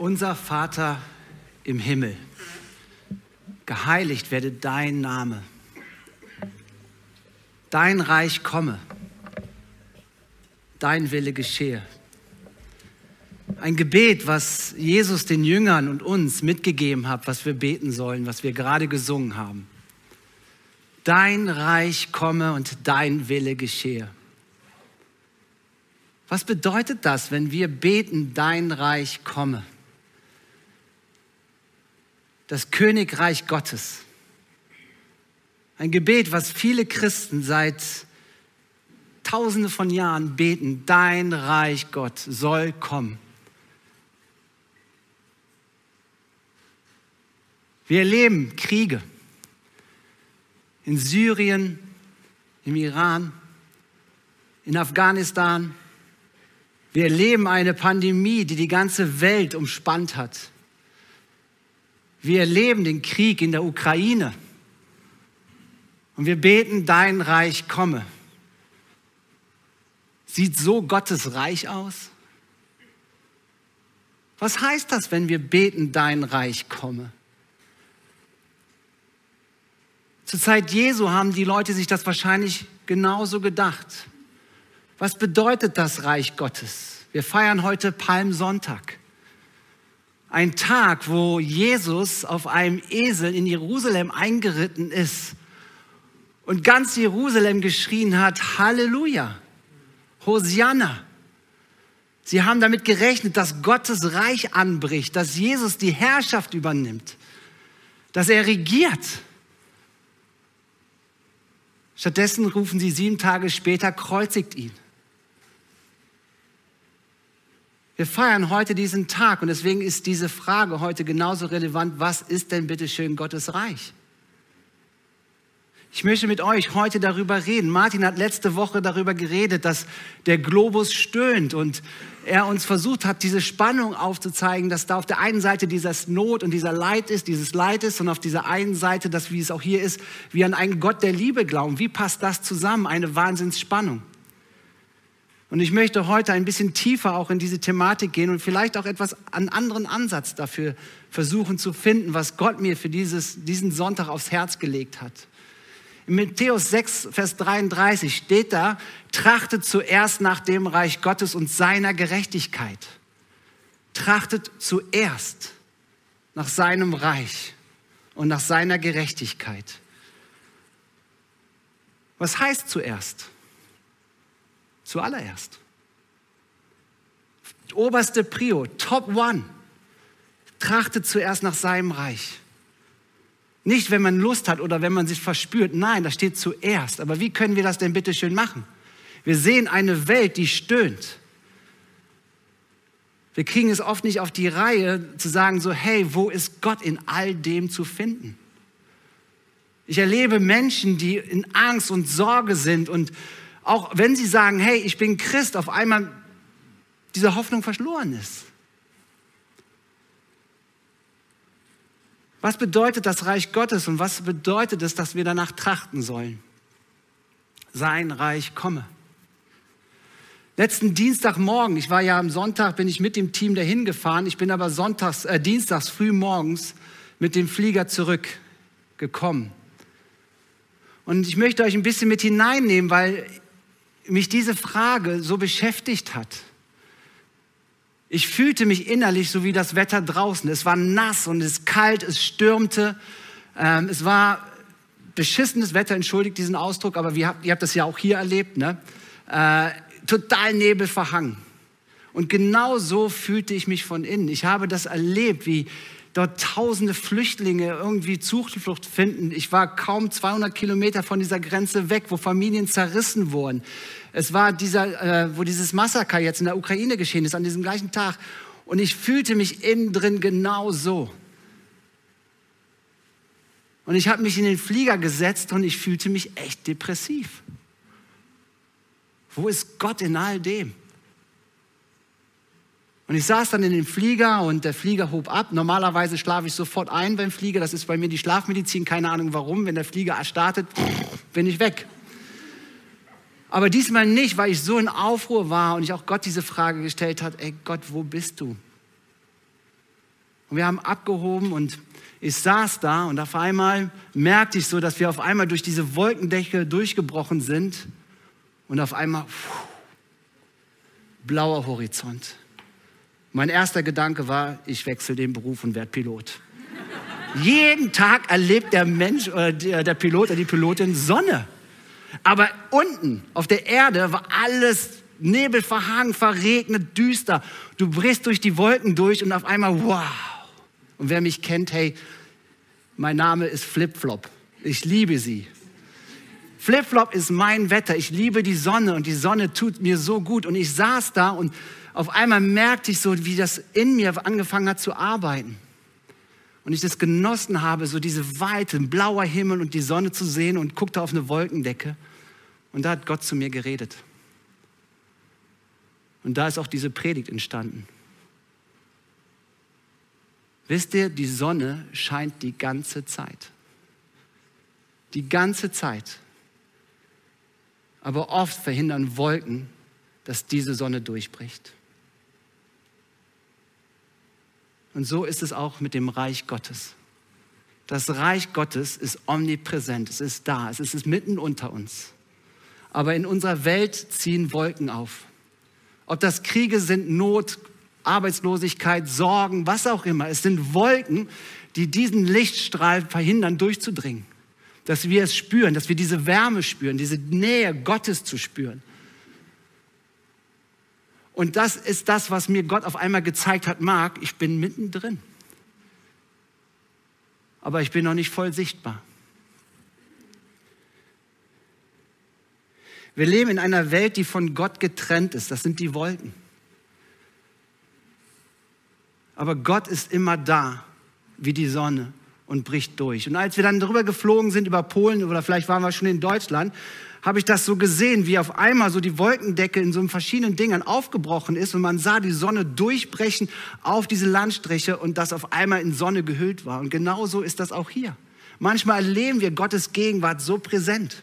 Unser Vater im Himmel, geheiligt werde dein Name. Dein Reich komme. Dein Wille geschehe. Ein Gebet, was Jesus den Jüngern und uns mitgegeben hat, was wir beten sollen, was wir gerade gesungen haben. Dein Reich komme und dein Wille geschehe. Was bedeutet das, wenn wir beten, dein Reich komme? Das Königreich Gottes. Ein Gebet, was viele Christen seit tausende von Jahren beten, dein Reich Gott soll kommen. Wir erleben Kriege in Syrien, im Iran, in Afghanistan. Wir erleben eine Pandemie, die die ganze Welt umspannt hat. Wir erleben den Krieg in der Ukraine. Und wir beten, dein Reich komme. Sieht so Gottes Reich aus? Was heißt das, wenn wir beten, dein Reich komme? Zur Zeit Jesu haben die Leute sich das wahrscheinlich genauso gedacht. Was bedeutet das Reich Gottes? Wir feiern heute Palmsonntag. Ein Tag, wo Jesus auf einem Esel in Jerusalem eingeritten ist und ganz Jerusalem geschrien hat, Halleluja, Hosianna. Sie haben damit gerechnet, dass Gottes Reich anbricht, dass Jesus die Herrschaft übernimmt, dass er regiert. Stattdessen rufen sie sieben Tage später, kreuzigt ihn. Wir feiern heute diesen Tag und deswegen ist diese Frage heute genauso relevant, was ist denn bitte schön Gottes Reich? Ich möchte mit euch heute darüber reden. Martin hat letzte Woche darüber geredet, dass der Globus stöhnt und er uns versucht hat, diese Spannung aufzuzeigen, dass da auf der einen Seite dieses Not und dieser Leid ist, dieses Leid ist und auf dieser einen Seite, dass wie es auch hier ist, wir an einen Gott der Liebe glauben. Wie passt das zusammen? Eine Wahnsinnsspannung. Und ich möchte heute ein bisschen tiefer auch in diese Thematik gehen und vielleicht auch etwas einen anderen Ansatz dafür versuchen zu finden, was Gott mir für dieses, diesen Sonntag aufs Herz gelegt hat. In Matthäus 6, Vers 33 steht da, trachtet zuerst nach dem Reich Gottes und seiner Gerechtigkeit. Trachtet zuerst nach seinem Reich und nach seiner Gerechtigkeit. Was heißt zuerst? Zuallererst. Oberste Prio, Top One. Trachtet zuerst nach seinem Reich. Nicht, wenn man Lust hat oder wenn man sich verspürt. Nein, das steht zuerst. Aber wie können wir das denn bitte schön machen? Wir sehen eine Welt, die stöhnt. Wir kriegen es oft nicht auf die Reihe zu sagen so, hey, wo ist Gott in all dem zu finden? Ich erlebe Menschen, die in Angst und Sorge sind und auch wenn sie sagen, hey, ich bin Christ, auf einmal diese Hoffnung verloren ist. Was bedeutet das Reich Gottes und was bedeutet es, dass wir danach trachten sollen? Sein Reich komme. Letzten Dienstagmorgen, ich war ja am Sonntag, bin ich mit dem Team dahin gefahren. Ich bin aber sonntags, äh, dienstags früh morgens mit dem Flieger zurückgekommen. Und ich möchte euch ein bisschen mit hineinnehmen, weil mich diese Frage so beschäftigt hat. Ich fühlte mich innerlich so wie das Wetter draußen. Es war nass und es kalt, es stürmte. Ähm, es war beschissenes Wetter, entschuldigt diesen Ausdruck, aber habt, ihr habt das ja auch hier erlebt. Ne? Äh, total nebelverhangen. Und genau so fühlte ich mich von innen. Ich habe das erlebt, wie dort tausende Flüchtlinge irgendwie Zuflucht finden. Ich war kaum 200 Kilometer von dieser Grenze weg, wo Familien zerrissen wurden. Es war dieser, äh, wo dieses Massaker jetzt in der Ukraine geschehen ist, an diesem gleichen Tag. Und ich fühlte mich innen drin genau so. Und ich habe mich in den Flieger gesetzt und ich fühlte mich echt depressiv. Wo ist Gott in all dem? Und ich saß dann in dem Flieger und der Flieger hob ab. Normalerweise schlafe ich sofort ein beim Flieger. Das ist bei mir die Schlafmedizin, keine Ahnung warum. Wenn der Flieger startet, bin ich weg. Aber diesmal nicht, weil ich so in Aufruhr war und ich auch Gott diese Frage gestellt hat, ey Gott, wo bist du? Und wir haben abgehoben und ich saß da und auf einmal merkte ich so, dass wir auf einmal durch diese Wolkendecke durchgebrochen sind und auf einmal pfuh, blauer Horizont. Mein erster Gedanke war, ich wechsle den Beruf und werde Pilot. Jeden Tag erlebt der Mensch oder der Pilot oder die Pilotin Sonne. Aber unten auf der Erde war alles Nebel verhangen, verregnet, düster. Du brichst durch die Wolken durch und auf einmal, wow. Und wer mich kennt, hey, mein Name ist Flipflop. Ich liebe sie. Flipflop ist mein Wetter. Ich liebe die Sonne und die Sonne tut mir so gut. Und ich saß da und auf einmal merkte ich so, wie das in mir angefangen hat zu arbeiten. Und ich das genossen habe, so diese Weite, ein blauer Himmel und die Sonne zu sehen und guckte auf eine Wolkendecke. Und da hat Gott zu mir geredet. Und da ist auch diese Predigt entstanden. Wisst ihr, die Sonne scheint die ganze Zeit. Die ganze Zeit. Aber oft verhindern Wolken, dass diese Sonne durchbricht. Und so ist es auch mit dem Reich Gottes. Das Reich Gottes ist omnipräsent, es ist da, es ist mitten unter uns. Aber in unserer Welt ziehen Wolken auf. Ob das Kriege sind, Not, Arbeitslosigkeit, Sorgen, was auch immer. Es sind Wolken, die diesen Lichtstrahl verhindern, durchzudringen. Dass wir es spüren, dass wir diese Wärme spüren, diese Nähe Gottes zu spüren. Und das ist das, was mir Gott auf einmal gezeigt hat, Marc, ich bin mittendrin. Aber ich bin noch nicht voll sichtbar. Wir leben in einer Welt, die von Gott getrennt ist. Das sind die Wolken. Aber Gott ist immer da, wie die Sonne und bricht durch. Und als wir dann drüber geflogen sind über Polen oder vielleicht waren wir schon in Deutschland, habe ich das so gesehen, wie auf einmal so die Wolkendecke in so verschiedenen Dingern aufgebrochen ist und man sah die Sonne durchbrechen auf diese Landstriche und das auf einmal in Sonne gehüllt war. Und genauso ist das auch hier. Manchmal erleben wir Gottes Gegenwart so präsent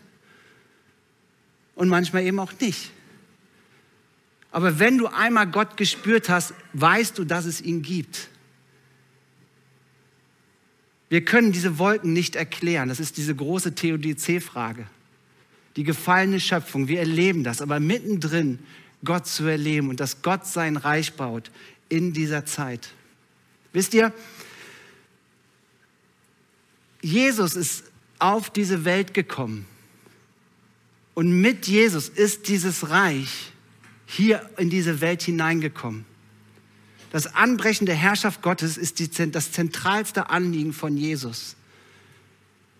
und manchmal eben auch nicht. Aber wenn du einmal Gott gespürt hast, weißt du, dass es ihn gibt. Wir können diese Wolken nicht erklären. Das ist diese große Theodizee-Frage. Die gefallene Schöpfung, wir erleben das, aber mittendrin Gott zu erleben und dass Gott sein Reich baut in dieser Zeit. Wisst ihr, Jesus ist auf diese Welt gekommen und mit Jesus ist dieses Reich hier in diese Welt hineingekommen. Das Anbrechen der Herrschaft Gottes ist die, das zentralste Anliegen von Jesus.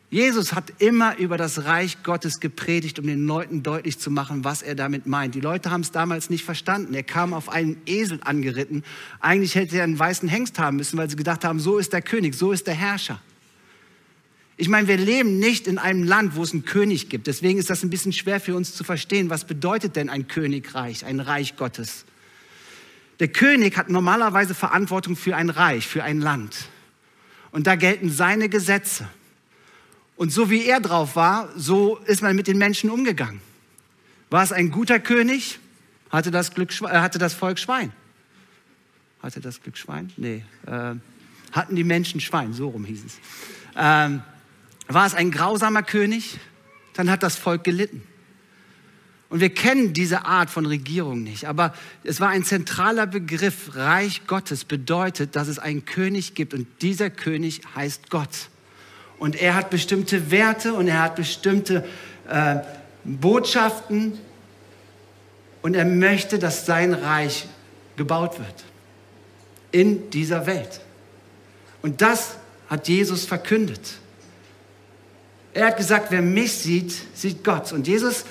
Jesus hat immer über das Reich Gottes gepredigt, um den Leuten deutlich zu machen, was er damit meint. Die Leute haben es damals nicht verstanden. Er kam auf einen Esel angeritten. Eigentlich hätte er einen weißen Hengst haben müssen, weil sie gedacht haben, so ist der König, so ist der Herrscher. Ich meine, wir leben nicht in einem Land, wo es einen König gibt. Deswegen ist das ein bisschen schwer für uns zu verstehen. Was bedeutet denn ein Königreich, ein Reich Gottes? Der König hat normalerweise Verantwortung für ein Reich, für ein Land. Und da gelten seine Gesetze. Und so wie er drauf war, so ist man mit den Menschen umgegangen. War es ein guter König? Hatte das, Glück, äh, hatte das Volk Schwein? Hatte das Glück Schwein? Nee. Äh, hatten die Menschen Schwein? So rum hieß es. Ähm, war es ein grausamer König? Dann hat das Volk gelitten. Und wir kennen diese Art von Regierung nicht, aber es war ein zentraler Begriff. Reich Gottes bedeutet, dass es einen König gibt und dieser König heißt Gott. Und er hat bestimmte Werte und er hat bestimmte äh, Botschaften und er möchte, dass sein Reich gebaut wird in dieser Welt. Und das hat Jesus verkündet. Er hat gesagt, wer mich sieht, sieht Gott. Und Jesus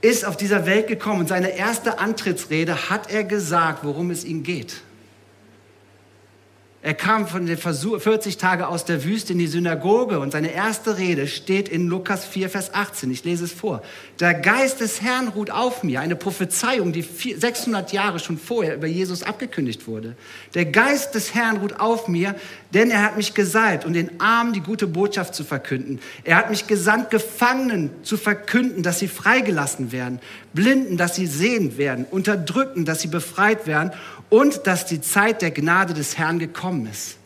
ist auf dieser Welt gekommen und seine erste Antrittsrede hat er gesagt, worum es ihm geht. Er kam von den 40 Tage aus der Wüste in die Synagoge und seine erste Rede steht in Lukas 4, Vers 18. Ich lese es vor. Der Geist des Herrn ruht auf mir. Eine Prophezeiung, die 600 Jahre schon vorher über Jesus abgekündigt wurde. Der Geist des Herrn ruht auf mir, denn er hat mich gesalbt, um den Armen die gute Botschaft zu verkünden. Er hat mich gesandt, Gefangenen zu verkünden, dass sie freigelassen werden, Blinden, dass sie sehend werden, Unterdrückten, dass sie befreit werden und dass die Zeit der Gnade des Herrn gekommen ist.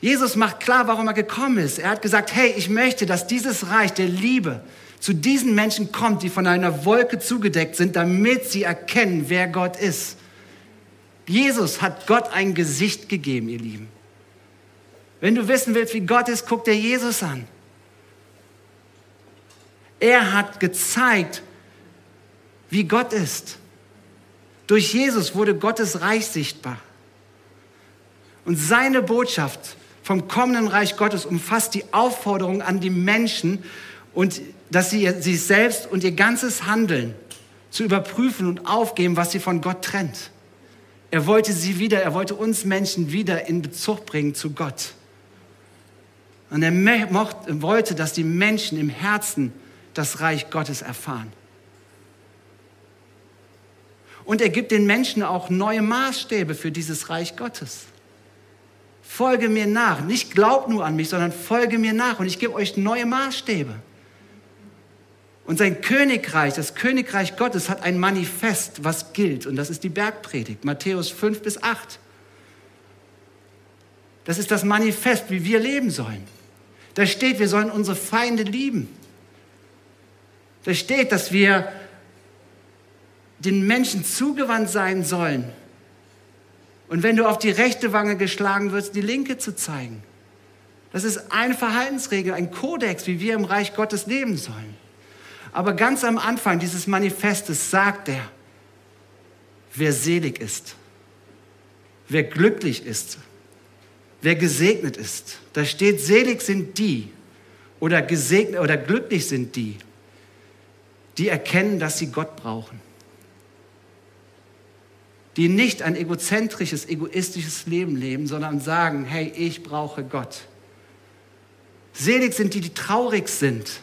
Jesus macht klar, warum er gekommen ist. Er hat gesagt, hey, ich möchte, dass dieses Reich der Liebe zu diesen Menschen kommt, die von einer Wolke zugedeckt sind, damit sie erkennen, wer Gott ist. Jesus hat Gott ein Gesicht gegeben, ihr Lieben. Wenn du wissen willst, wie Gott ist, guck dir Jesus an. Er hat gezeigt, wie Gott ist. Durch Jesus wurde Gottes Reich sichtbar. Und seine Botschaft vom kommenden Reich Gottes umfasst die Aufforderung an die Menschen und dass sie sich selbst und ihr ganzes Handeln zu überprüfen und aufgeben, was sie von Gott trennt. Er wollte sie wieder, er wollte uns Menschen wieder in Bezug bringen zu Gott. Und er mochte, wollte, dass die Menschen im Herzen das Reich Gottes erfahren. Und er gibt den Menschen auch neue Maßstäbe für dieses Reich Gottes. Folge mir nach. Nicht glaub nur an mich, sondern folge mir nach. Und ich gebe euch neue Maßstäbe. Und sein Königreich, das Königreich Gottes, hat ein Manifest, was gilt. Und das ist die Bergpredigt, Matthäus 5 bis 8. Das ist das Manifest, wie wir leben sollen. Da steht, wir sollen unsere Feinde lieben. Da steht, dass wir den Menschen zugewandt sein sollen. Und wenn du auf die rechte Wange geschlagen wirst, die linke zu zeigen. Das ist eine Verhaltensregel, ein Kodex, wie wir im Reich Gottes leben sollen. Aber ganz am Anfang dieses Manifestes sagt er, wer selig ist, wer glücklich ist, wer gesegnet ist. Da steht, selig sind die oder gesegnet oder glücklich sind die, die erkennen, dass sie Gott brauchen. Die nicht ein egozentrisches, egoistisches Leben leben, sondern sagen, hey, ich brauche Gott. Selig sind die, die traurig sind,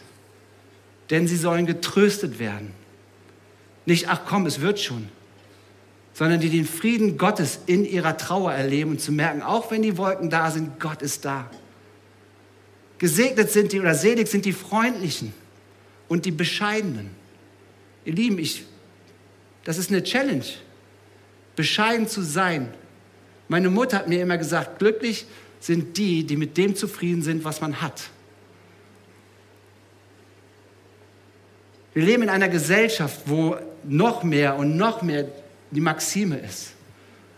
denn sie sollen getröstet werden. Nicht, ach komm, es wird schon, sondern die den Frieden Gottes in ihrer Trauer erleben und zu merken, auch wenn die Wolken da sind, Gott ist da. Gesegnet sind die oder selig sind die Freundlichen und die Bescheidenen. Ihr Lieben, ich, das ist eine Challenge, bescheiden zu sein. Meine Mutter hat mir immer gesagt, glücklich sind die, die mit dem zufrieden sind, was man hat. Wir leben in einer Gesellschaft, wo noch mehr und noch mehr die Maxime ist.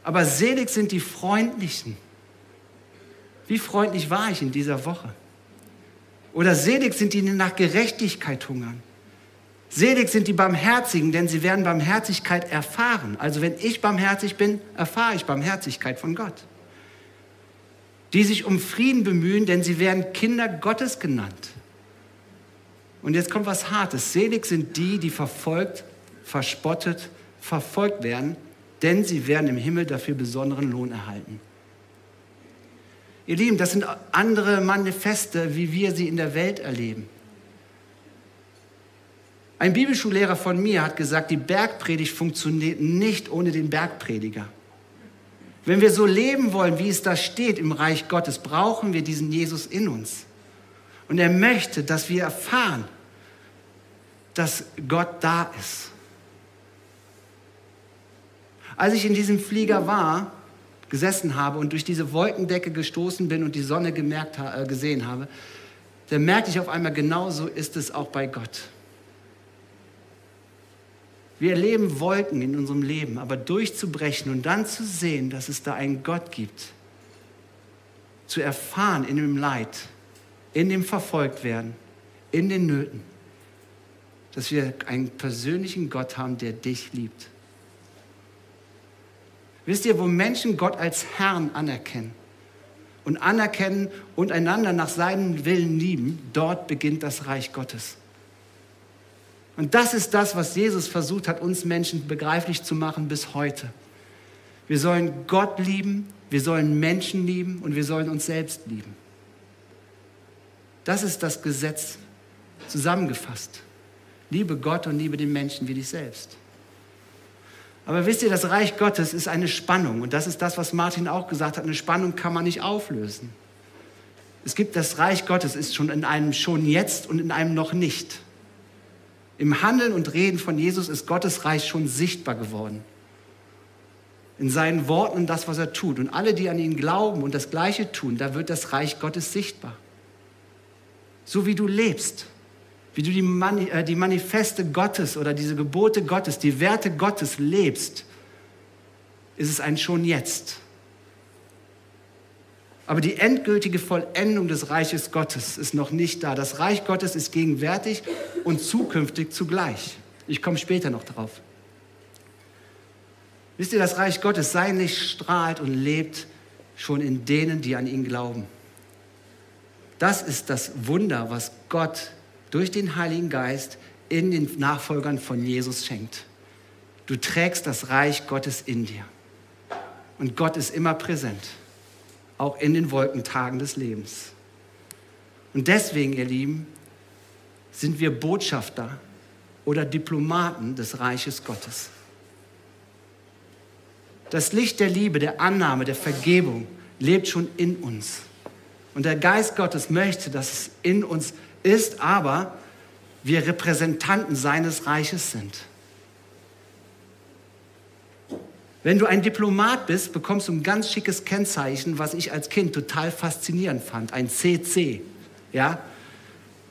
Aber selig sind die Freundlichen. Wie freundlich war ich in dieser Woche? Oder selig sind die, die nach Gerechtigkeit hungern. Selig sind die Barmherzigen, denn sie werden Barmherzigkeit erfahren. Also wenn ich barmherzig bin, erfahre ich Barmherzigkeit von Gott. Die sich um Frieden bemühen, denn sie werden Kinder Gottes genannt. Und jetzt kommt was Hartes. Selig sind die, die verfolgt, verspottet, verfolgt werden, denn sie werden im Himmel dafür besonderen Lohn erhalten. Ihr Lieben, das sind andere Manifeste, wie wir sie in der Welt erleben. Ein Bibelschullehrer von mir hat gesagt, die Bergpredigt funktioniert nicht ohne den Bergprediger. Wenn wir so leben wollen, wie es da steht im Reich Gottes, brauchen wir diesen Jesus in uns. Und er möchte, dass wir erfahren, dass Gott da ist. Als ich in diesem Flieger war, gesessen habe und durch diese Wolkendecke gestoßen bin und die Sonne gemerkt, äh, gesehen habe, dann merkte ich auf einmal, genauso ist es auch bei Gott. Wir erleben Wolken in unserem Leben, aber durchzubrechen und dann zu sehen, dass es da einen Gott gibt, zu erfahren in dem Leid, in dem Verfolgtwerden, in den Nöten, dass wir einen persönlichen Gott haben, der dich liebt. Wisst ihr, wo Menschen Gott als Herrn anerkennen und anerkennen und einander nach seinem Willen lieben, dort beginnt das Reich Gottes. Und das ist das, was Jesus versucht hat, uns Menschen begreiflich zu machen bis heute. Wir sollen Gott lieben, wir sollen Menschen lieben und wir sollen uns selbst lieben. Das ist das Gesetz zusammengefasst. Liebe Gott und liebe den Menschen wie dich selbst. Aber wisst ihr, das Reich Gottes ist eine Spannung. Und das ist das, was Martin auch gesagt hat. Eine Spannung kann man nicht auflösen. Es gibt das Reich Gottes, ist schon in einem schon jetzt und in einem noch nicht. Im Handeln und Reden von Jesus ist Gottes Reich schon sichtbar geworden. in seinen Worten und das, was er tut. Und alle, die an ihn glauben und das Gleiche tun, da wird das Reich Gottes sichtbar. So wie du lebst, wie du die, Mani äh, die Manifeste Gottes oder diese Gebote Gottes, die Werte Gottes lebst, ist es ein schon jetzt. Aber die endgültige Vollendung des Reiches Gottes ist noch nicht da. Das Reich Gottes ist gegenwärtig und zukünftig zugleich. Ich komme später noch darauf. Wisst ihr, das Reich Gottes, sein Licht strahlt und lebt schon in denen, die an ihn glauben. Das ist das Wunder, was Gott durch den Heiligen Geist in den Nachfolgern von Jesus schenkt. Du trägst das Reich Gottes in dir. Und Gott ist immer präsent auch in den Wolkentagen des Lebens. Und deswegen, ihr Lieben, sind wir Botschafter oder Diplomaten des Reiches Gottes. Das Licht der Liebe, der Annahme, der Vergebung lebt schon in uns. Und der Geist Gottes möchte, dass es in uns ist, aber wir Repräsentanten seines Reiches sind. Wenn du ein Diplomat bist, bekommst du ein ganz schickes Kennzeichen, was ich als Kind total faszinierend fand, ein CC, ja?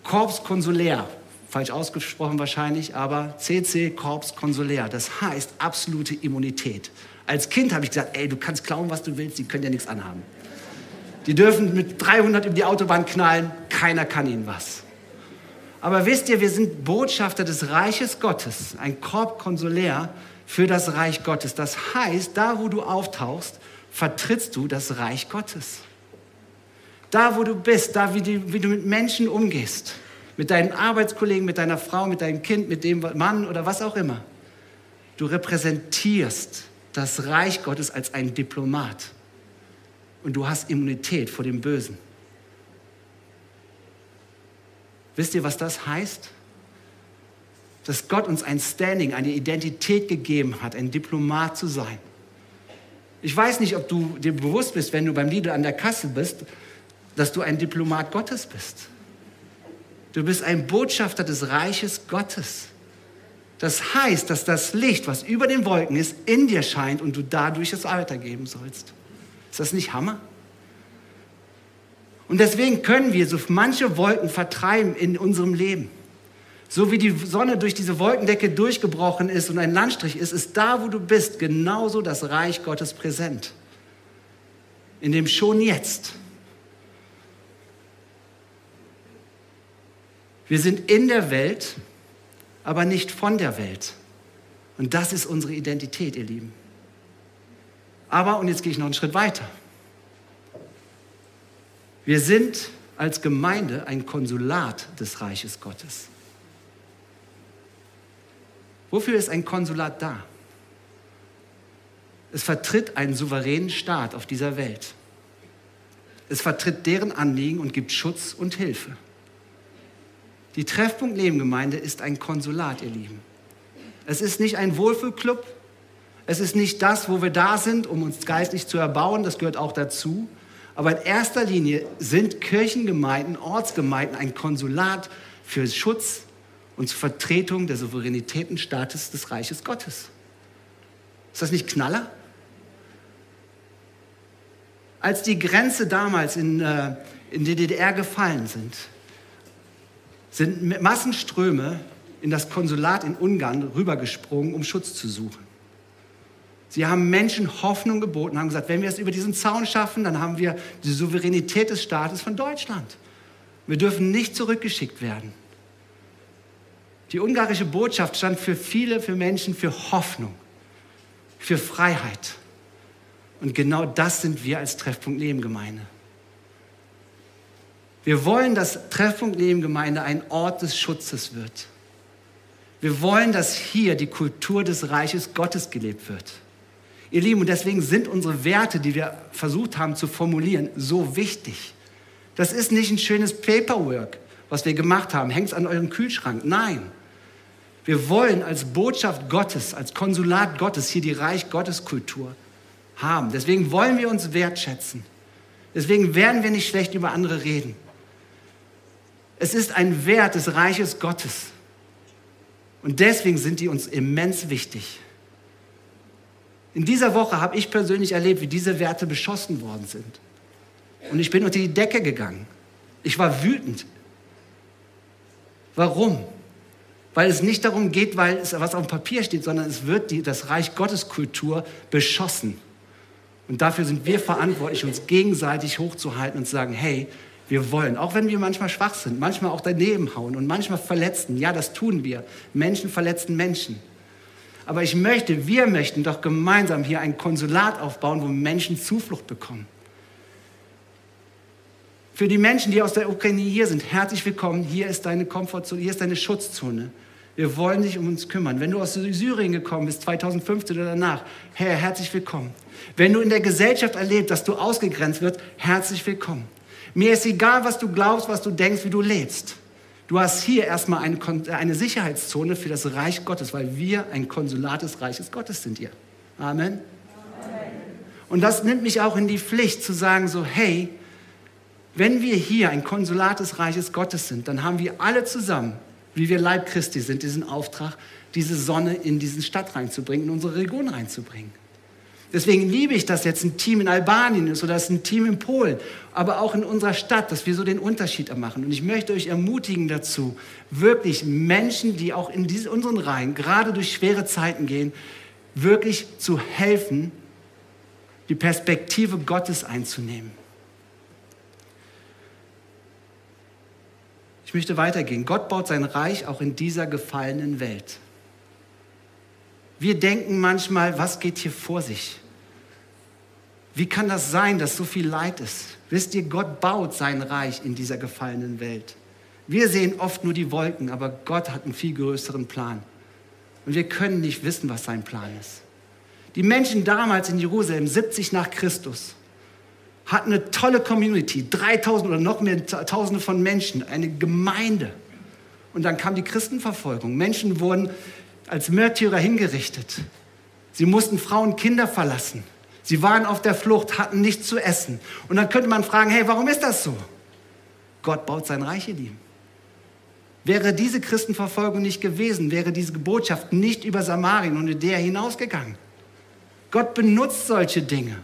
Korps Konsulär, falsch ausgesprochen wahrscheinlich, aber CC Korps Konsulär, das heißt absolute Immunität. Als Kind habe ich gesagt, ey, du kannst klauen, was du willst, die können ja nichts anhaben. Die dürfen mit 300 über die Autobahn knallen, keiner kann ihnen was. Aber wisst ihr, wir sind Botschafter des Reiches Gottes, ein Korps Konsulär, für das Reich Gottes. Das heißt, da wo du auftauchst, vertrittst du das Reich Gottes. Da wo du bist, da wie, die, wie du mit Menschen umgehst, mit deinen Arbeitskollegen, mit deiner Frau, mit deinem Kind, mit dem Mann oder was auch immer. Du repräsentierst das Reich Gottes als ein Diplomat. Und du hast Immunität vor dem Bösen. Wisst ihr, was das heißt? Dass Gott uns ein Standing, eine Identität gegeben hat, ein Diplomat zu sein. Ich weiß nicht, ob du dir bewusst bist, wenn du beim Lidl an der Kasse bist, dass du ein Diplomat Gottes bist. Du bist ein Botschafter des Reiches Gottes. Das heißt, dass das Licht, was über den Wolken ist, in dir scheint und du dadurch es weitergeben sollst. Ist das nicht Hammer? Und deswegen können wir so manche Wolken vertreiben in unserem Leben. So wie die Sonne durch diese Wolkendecke durchgebrochen ist und ein Landstrich ist, ist da, wo du bist, genauso das Reich Gottes präsent. In dem schon jetzt. Wir sind in der Welt, aber nicht von der Welt. Und das ist unsere Identität, ihr Lieben. Aber, und jetzt gehe ich noch einen Schritt weiter. Wir sind als Gemeinde ein Konsulat des Reiches Gottes. Wofür ist ein Konsulat da? Es vertritt einen souveränen Staat auf dieser Welt. Es vertritt deren Anliegen und gibt Schutz und Hilfe. Die Treffpunkt Nebengemeinde ist ein Konsulat, ihr Lieben. Es ist nicht ein Wohlfühlclub. Es ist nicht das, wo wir da sind, um uns geistlich zu erbauen. Das gehört auch dazu. Aber in erster Linie sind Kirchengemeinden, Ortsgemeinden ein Konsulat für Schutz, und zur Vertretung der Souveränitätenstaates des Reiches Gottes. Ist das nicht Knaller? Als die Grenze damals in, äh, in die DDR gefallen sind, sind Massenströme in das Konsulat in Ungarn rübergesprungen, um Schutz zu suchen. Sie haben Menschen Hoffnung geboten, haben gesagt, wenn wir es über diesen Zaun schaffen, dann haben wir die Souveränität des Staates von Deutschland. Wir dürfen nicht zurückgeschickt werden. Die ungarische Botschaft stand für viele, für Menschen, für Hoffnung, für Freiheit. Und genau das sind wir als Treffpunkt Nebengemeinde. Wir wollen, dass Treffpunkt Nebengemeinde ein Ort des Schutzes wird. Wir wollen, dass hier die Kultur des Reiches Gottes gelebt wird. Ihr Lieben, und deswegen sind unsere Werte, die wir versucht haben zu formulieren, so wichtig. Das ist nicht ein schönes Paperwork, was wir gemacht haben. Hängt es an eurem Kühlschrank. Nein. Wir wollen als Botschaft Gottes, als Konsulat Gottes hier die Reich Gottes Kultur haben. Deswegen wollen wir uns wertschätzen. Deswegen werden wir nicht schlecht über andere reden. Es ist ein Wert des Reiches Gottes. Und deswegen sind die uns immens wichtig. In dieser Woche habe ich persönlich erlebt, wie diese Werte beschossen worden sind. Und ich bin unter die Decke gegangen. Ich war wütend. Warum? Weil es nicht darum geht, weil es was auf dem Papier steht, sondern es wird die, das Reich Gottes Kultur beschossen. Und dafür sind wir verantwortlich, uns gegenseitig hochzuhalten und zu sagen, hey, wir wollen, auch wenn wir manchmal schwach sind, manchmal auch daneben hauen und manchmal verletzen. Ja, das tun wir. Menschen verletzen Menschen. Aber ich möchte, wir möchten doch gemeinsam hier ein Konsulat aufbauen, wo Menschen Zuflucht bekommen. Für die Menschen, die aus der Ukraine hier sind, herzlich willkommen. Hier ist deine Komfortzone, hier ist deine Schutzzone. Wir wollen dich um uns kümmern. Wenn du aus Syrien gekommen bist, 2015 oder danach, Herr, herzlich willkommen. Wenn du in der Gesellschaft erlebst, dass du ausgegrenzt wirst, herzlich willkommen. Mir ist egal, was du glaubst, was du denkst, wie du lebst. Du hast hier erstmal eine, eine Sicherheitszone für das Reich Gottes, weil wir ein Konsulat des Reiches Gottes sind hier. Amen. Amen. Und das nimmt mich auch in die Pflicht zu sagen, so, hey, wenn wir hier ein Konsulat des Reiches Gottes sind, dann haben wir alle zusammen, wie wir Leib Christi sind, diesen Auftrag, diese Sonne in diese Stadt reinzubringen, in unsere Region reinzubringen. Deswegen liebe ich, dass jetzt ein Team in Albanien ist oder ein Team in Polen, aber auch in unserer Stadt, dass wir so den Unterschied machen. Und ich möchte euch ermutigen dazu, wirklich Menschen, die auch in diese, unseren Reihen gerade durch schwere Zeiten gehen, wirklich zu helfen, die Perspektive Gottes einzunehmen. Ich möchte weitergehen. Gott baut sein Reich auch in dieser gefallenen Welt. Wir denken manchmal, was geht hier vor sich? Wie kann das sein, dass so viel Leid ist? Wisst ihr, Gott baut sein Reich in dieser gefallenen Welt. Wir sehen oft nur die Wolken, aber Gott hat einen viel größeren Plan. Und wir können nicht wissen, was sein Plan ist. Die Menschen damals in Jerusalem, 70 nach Christus, hatten eine tolle Community, 3000 oder noch mehr Tausende von Menschen, eine Gemeinde. Und dann kam die Christenverfolgung. Menschen wurden als Märtyrer hingerichtet. Sie mussten Frauen und Kinder verlassen. Sie waren auf der Flucht, hatten nichts zu essen. Und dann könnte man fragen, hey, warum ist das so? Gott baut sein Reich in ihm. Wäre diese Christenverfolgung nicht gewesen, wäre diese Botschaft nicht über Samarien und Judäa hinausgegangen. Gott benutzt solche Dinge.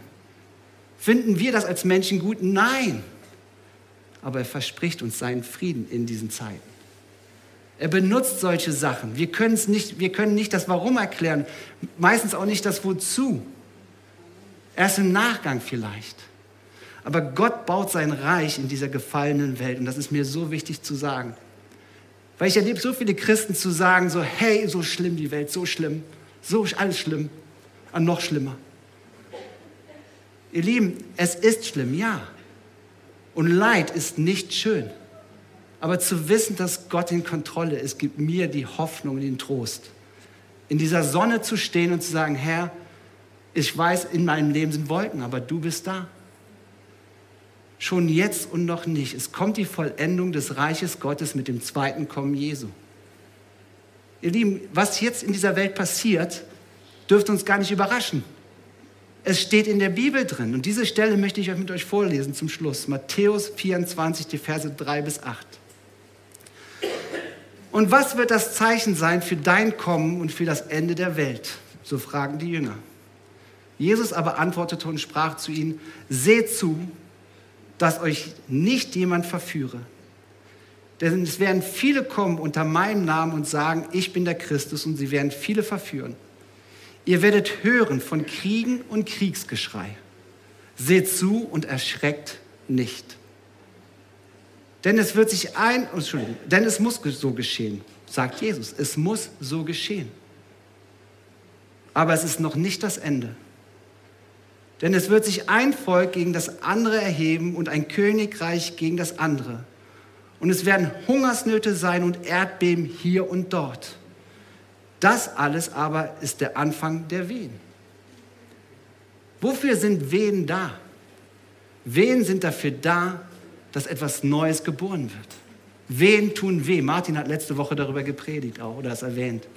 Finden wir das als Menschen gut? Nein. Aber er verspricht uns seinen Frieden in diesen Zeiten. Er benutzt solche Sachen. Wir, nicht, wir können nicht das Warum erklären, meistens auch nicht das Wozu. Erst im Nachgang vielleicht. Aber Gott baut sein Reich in dieser gefallenen Welt. Und das ist mir so wichtig zu sagen. Weil ich erlebe so viele Christen zu sagen, so, hey, so schlimm die Welt, so schlimm, so alles schlimm, und noch schlimmer. Ihr Lieben, es ist schlimm, ja. Und Leid ist nicht schön. Aber zu wissen, dass Gott in Kontrolle ist, gibt mir die Hoffnung und den Trost. In dieser Sonne zu stehen und zu sagen, Herr, ich weiß, in meinem Leben sind Wolken, aber du bist da. Schon jetzt und noch nicht. Es kommt die Vollendung des Reiches Gottes mit dem zweiten Kommen Jesu. Ihr Lieben, was jetzt in dieser Welt passiert, dürfte uns gar nicht überraschen. Es steht in der Bibel drin. Und diese Stelle möchte ich euch mit euch vorlesen zum Schluss. Matthäus 24, die Verse 3 bis 8. Und was wird das Zeichen sein für dein Kommen und für das Ende der Welt? So fragen die Jünger. Jesus aber antwortete und sprach zu ihnen, seht zu, dass euch nicht jemand verführe. Denn es werden viele kommen unter meinem Namen und sagen, ich bin der Christus und sie werden viele verführen. Ihr werdet hören von Kriegen und Kriegsgeschrei. Seht zu und erschreckt nicht. Denn es wird sich ein, Entschuldigung, denn es muss so geschehen, sagt Jesus. Es muss so geschehen. Aber es ist noch nicht das Ende. Denn es wird sich ein Volk gegen das andere erheben und ein Königreich gegen das andere. Und es werden Hungersnöte sein und Erdbeben hier und dort. Das alles aber ist der Anfang der Wehen. Wofür sind Wehen da? Wehen sind dafür da, dass etwas Neues geboren wird. Wehen tun weh. Martin hat letzte Woche darüber gepredigt auch oder es erwähnt.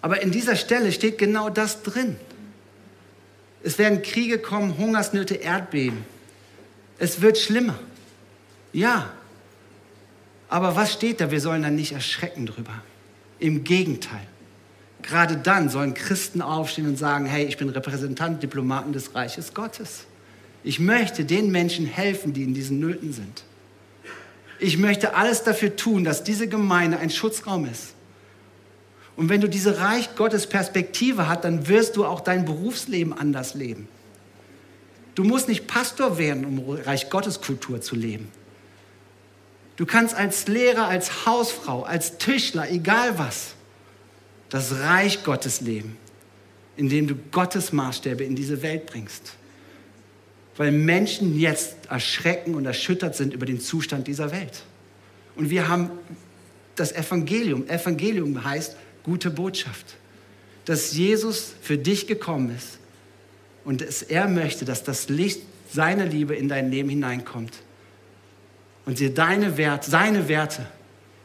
Aber in dieser Stelle steht genau das drin. Es werden Kriege kommen, Hungersnöte, Erdbeben. Es wird schlimmer. Ja. Aber was steht da? Wir sollen dann nicht erschrecken drüber. Im Gegenteil. Gerade dann sollen Christen aufstehen und sagen, hey, ich bin Repräsentant, Diplomaten des Reiches Gottes. Ich möchte den Menschen helfen, die in diesen Nöten sind. Ich möchte alles dafür tun, dass diese Gemeinde ein Schutzraum ist. Und wenn du diese Reich Gottes Perspektive hast, dann wirst du auch dein Berufsleben anders leben. Du musst nicht Pastor werden, um Reich Gottes Kultur zu leben. Du kannst als Lehrer, als Hausfrau, als Tischler, egal was, das Reich Gottes leben, indem du Gottes Maßstäbe in diese Welt bringst. Weil Menschen jetzt erschrecken und erschüttert sind über den Zustand dieser Welt. Und wir haben das Evangelium. Evangelium heißt gute Botschaft. Dass Jesus für dich gekommen ist und dass er möchte, dass das Licht seiner Liebe in dein Leben hineinkommt und dir deine Werte, seine Werte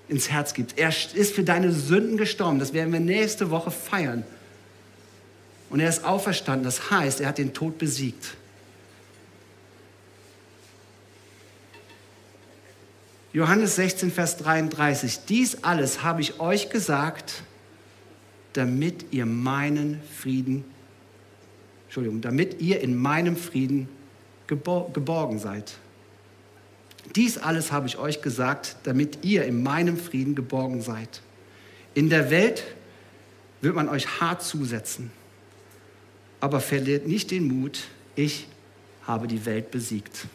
ins Herz gibt. Er ist für deine Sünden gestorben. Das werden wir nächste Woche feiern. Und er ist auferstanden. Das heißt, er hat den Tod besiegt. Johannes 16, Vers 33. Dies alles habe ich euch gesagt, damit ihr meinen Frieden, Entschuldigung, damit ihr in meinem Frieden geborgen seid. Dies alles habe ich euch gesagt, damit ihr in meinem Frieden geborgen seid. In der Welt wird man euch hart zusetzen, aber verliert nicht den Mut, ich habe die Welt besiegt.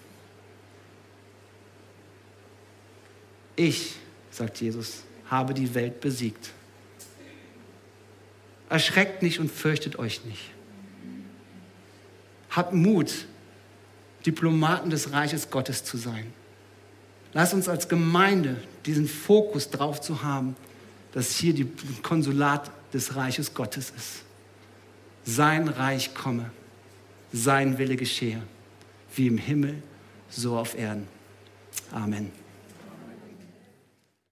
Ich, sagt Jesus, habe die Welt besiegt. Erschreckt nicht und fürchtet euch nicht. Habt Mut, Diplomaten des Reiches Gottes zu sein. Lass uns als Gemeinde diesen Fokus drauf zu haben, dass hier die Konsulat des Reiches Gottes ist. Sein Reich komme, sein Wille geschehe, wie im Himmel, so auf Erden. Amen.